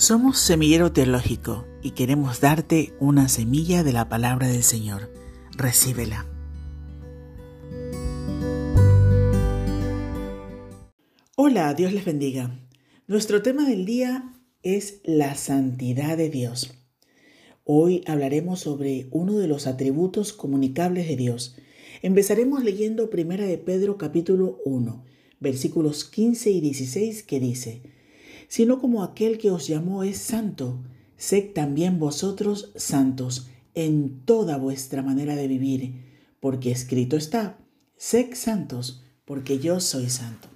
Somos Semillero Teológico y queremos darte una semilla de la palabra del Señor. Recíbela. Hola, Dios les bendiga. Nuestro tema del día es la santidad de Dios. Hoy hablaremos sobre uno de los atributos comunicables de Dios. Empezaremos leyendo 1 de Pedro capítulo 1, versículos 15 y 16 que dice, sino como aquel que os llamó es santo, sed también vosotros santos en toda vuestra manera de vivir, porque escrito está, sed santos, porque yo soy santo.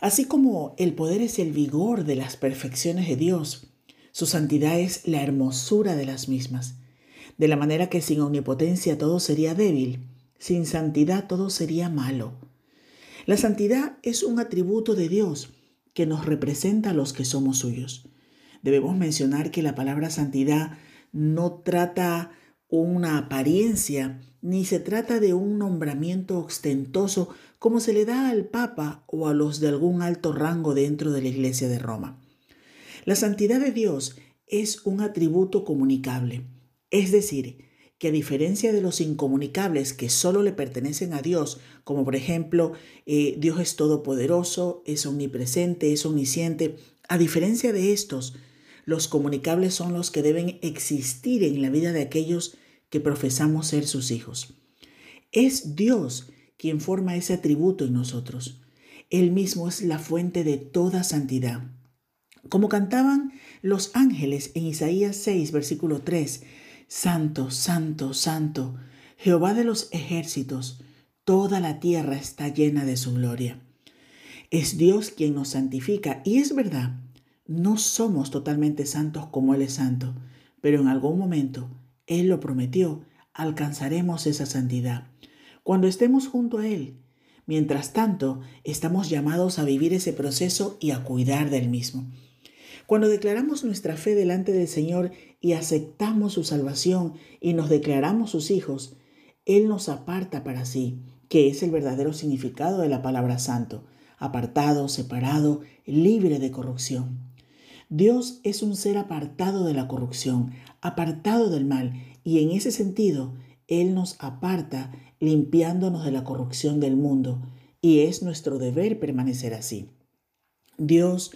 Así como el poder es el vigor de las perfecciones de Dios, su santidad es la hermosura de las mismas. De la manera que sin omnipotencia todo sería débil, sin santidad todo sería malo. La santidad es un atributo de Dios que nos representa a los que somos suyos. Debemos mencionar que la palabra santidad no trata una apariencia, ni se trata de un nombramiento ostentoso como se le da al Papa o a los de algún alto rango dentro de la Iglesia de Roma. La santidad de Dios es un atributo comunicable, es decir, que a diferencia de los incomunicables que solo le pertenecen a Dios, como por ejemplo eh, Dios es todopoderoso, es omnipresente, es omnisciente, a diferencia de estos, los comunicables son los que deben existir en la vida de aquellos que profesamos ser sus hijos. Es Dios quien forma ese atributo en nosotros. Él mismo es la fuente de toda santidad. Como cantaban los ángeles en Isaías 6, versículo 3, Santo, santo, santo, Jehová de los ejércitos, toda la tierra está llena de su gloria. Es Dios quien nos santifica y es verdad, no somos totalmente santos como Él es santo, pero en algún momento, Él lo prometió, alcanzaremos esa santidad. Cuando estemos junto a Él, mientras tanto, estamos llamados a vivir ese proceso y a cuidar del mismo. Cuando declaramos nuestra fe delante del Señor y aceptamos su salvación y nos declaramos sus hijos, Él nos aparta para sí, que es el verdadero significado de la palabra santo, apartado, separado, libre de corrupción. Dios es un ser apartado de la corrupción, apartado del mal, y en ese sentido, Él nos aparta limpiándonos de la corrupción del mundo, y es nuestro deber permanecer así. Dios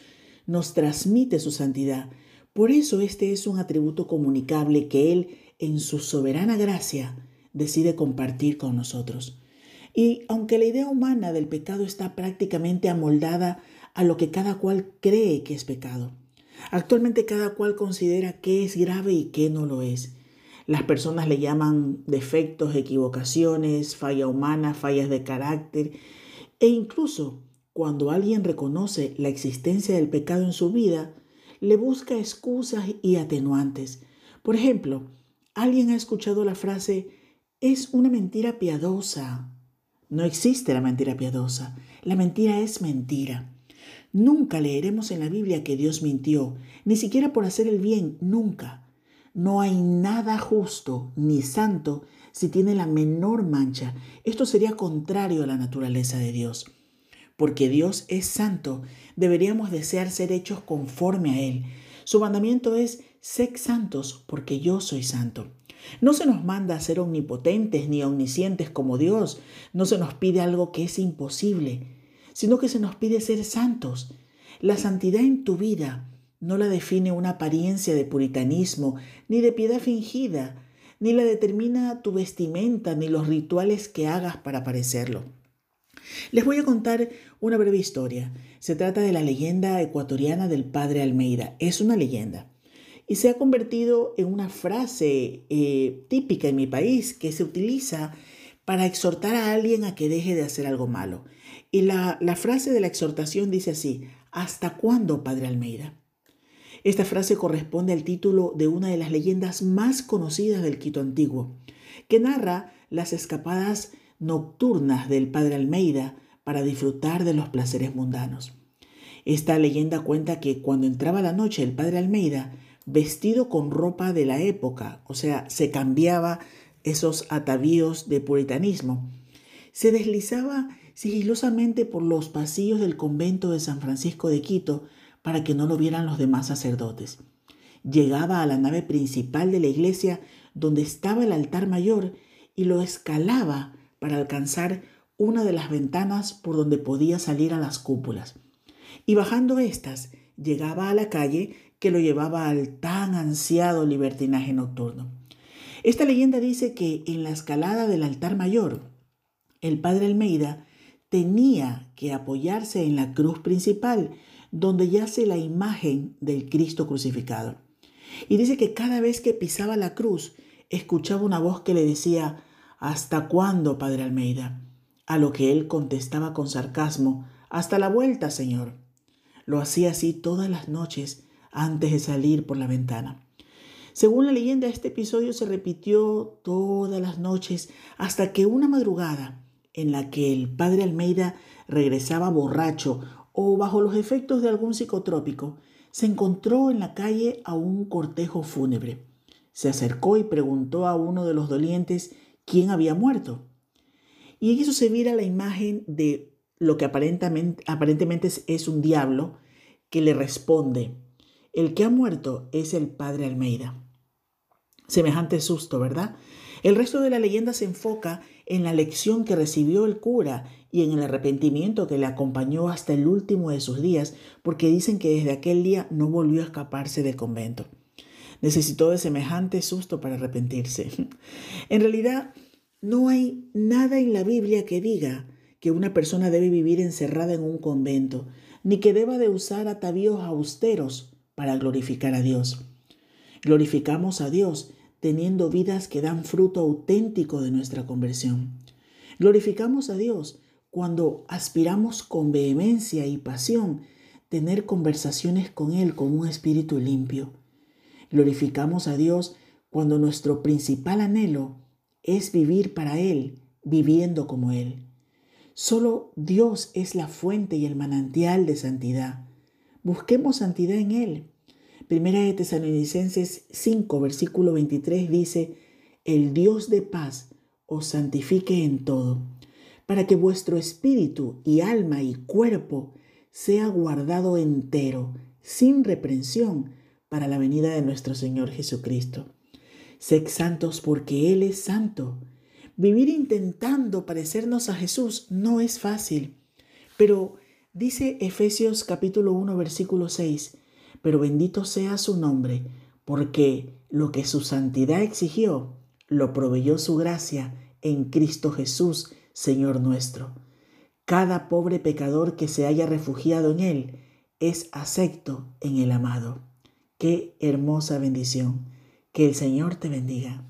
nos transmite su santidad. Por eso este es un atributo comunicable que Él, en su soberana gracia, decide compartir con nosotros. Y aunque la idea humana del pecado está prácticamente amoldada a lo que cada cual cree que es pecado, actualmente cada cual considera qué es grave y qué no lo es. Las personas le llaman defectos, equivocaciones, falla humana, fallas de carácter e incluso cuando alguien reconoce la existencia del pecado en su vida, le busca excusas y atenuantes. Por ejemplo, alguien ha escuchado la frase, es una mentira piadosa. No existe la mentira piadosa. La mentira es mentira. Nunca leeremos en la Biblia que Dios mintió, ni siquiera por hacer el bien, nunca. No hay nada justo ni santo si tiene la menor mancha. Esto sería contrario a la naturaleza de Dios porque Dios es santo, deberíamos desear ser hechos conforme a Él. Su mandamiento es, sed santos, porque yo soy santo. No se nos manda a ser omnipotentes ni omniscientes como Dios, no se nos pide algo que es imposible, sino que se nos pide ser santos. La santidad en tu vida no la define una apariencia de puritanismo, ni de piedad fingida, ni la determina tu vestimenta, ni los rituales que hagas para parecerlo. Les voy a contar una breve historia. Se trata de la leyenda ecuatoriana del padre Almeida. Es una leyenda y se ha convertido en una frase eh, típica en mi país que se utiliza para exhortar a alguien a que deje de hacer algo malo. Y la, la frase de la exhortación dice así, ¿hasta cuándo, Padre Almeida? Esta frase corresponde al título de una de las leyendas más conocidas del Quito antiguo, que narra las escapadas nocturnas del padre Almeida para disfrutar de los placeres mundanos. Esta leyenda cuenta que cuando entraba la noche el padre Almeida, vestido con ropa de la época, o sea, se cambiaba esos atavíos de puritanismo, se deslizaba sigilosamente por los pasillos del convento de San Francisco de Quito para que no lo vieran los demás sacerdotes. Llegaba a la nave principal de la iglesia donde estaba el altar mayor y lo escalaba para alcanzar una de las ventanas por donde podía salir a las cúpulas. Y bajando éstas, llegaba a la calle que lo llevaba al tan ansiado libertinaje nocturno. Esta leyenda dice que en la escalada del altar mayor, el padre Almeida tenía que apoyarse en la cruz principal, donde yace la imagen del Cristo crucificado. Y dice que cada vez que pisaba la cruz, escuchaba una voz que le decía, ¿Hasta cuándo, padre Almeida? A lo que él contestaba con sarcasmo, Hasta la vuelta, señor. Lo hacía así todas las noches antes de salir por la ventana. Según la leyenda, este episodio se repitió todas las noches hasta que una madrugada en la que el padre Almeida regresaba borracho o bajo los efectos de algún psicotrópico, se encontró en la calle a un cortejo fúnebre. Se acercó y preguntó a uno de los dolientes quién había muerto. Y en eso se mira la imagen de lo que aparentemente, aparentemente es un diablo que le responde, el que ha muerto es el padre Almeida. Semejante susto, ¿verdad? El resto de la leyenda se enfoca en la lección que recibió el cura y en el arrepentimiento que le acompañó hasta el último de sus días, porque dicen que desde aquel día no volvió a escaparse del convento. Necesitó de semejante susto para arrepentirse. En realidad, no hay nada en la Biblia que diga que una persona debe vivir encerrada en un convento, ni que deba de usar atavíos austeros para glorificar a Dios. Glorificamos a Dios teniendo vidas que dan fruto auténtico de nuestra conversión. Glorificamos a Dios cuando aspiramos con vehemencia y pasión tener conversaciones con Él con un espíritu limpio. Glorificamos a Dios cuando nuestro principal anhelo es vivir para Él, viviendo como Él. Solo Dios es la fuente y el manantial de santidad. Busquemos santidad en Él. Primera de Tesalonicenses 5, versículo 23 dice, El Dios de paz os santifique en todo, para que vuestro espíritu y alma y cuerpo sea guardado entero, sin reprensión, para la venida de nuestro Señor Jesucristo. Sed santos porque Él es santo. Vivir intentando parecernos a Jesús no es fácil, pero dice Efesios capítulo 1 versículo 6, pero bendito sea su nombre, porque lo que su santidad exigió, lo proveyó su gracia en Cristo Jesús, Señor nuestro. Cada pobre pecador que se haya refugiado en Él es acepto en el amado. Qué hermosa bendición. Que el Señor te bendiga.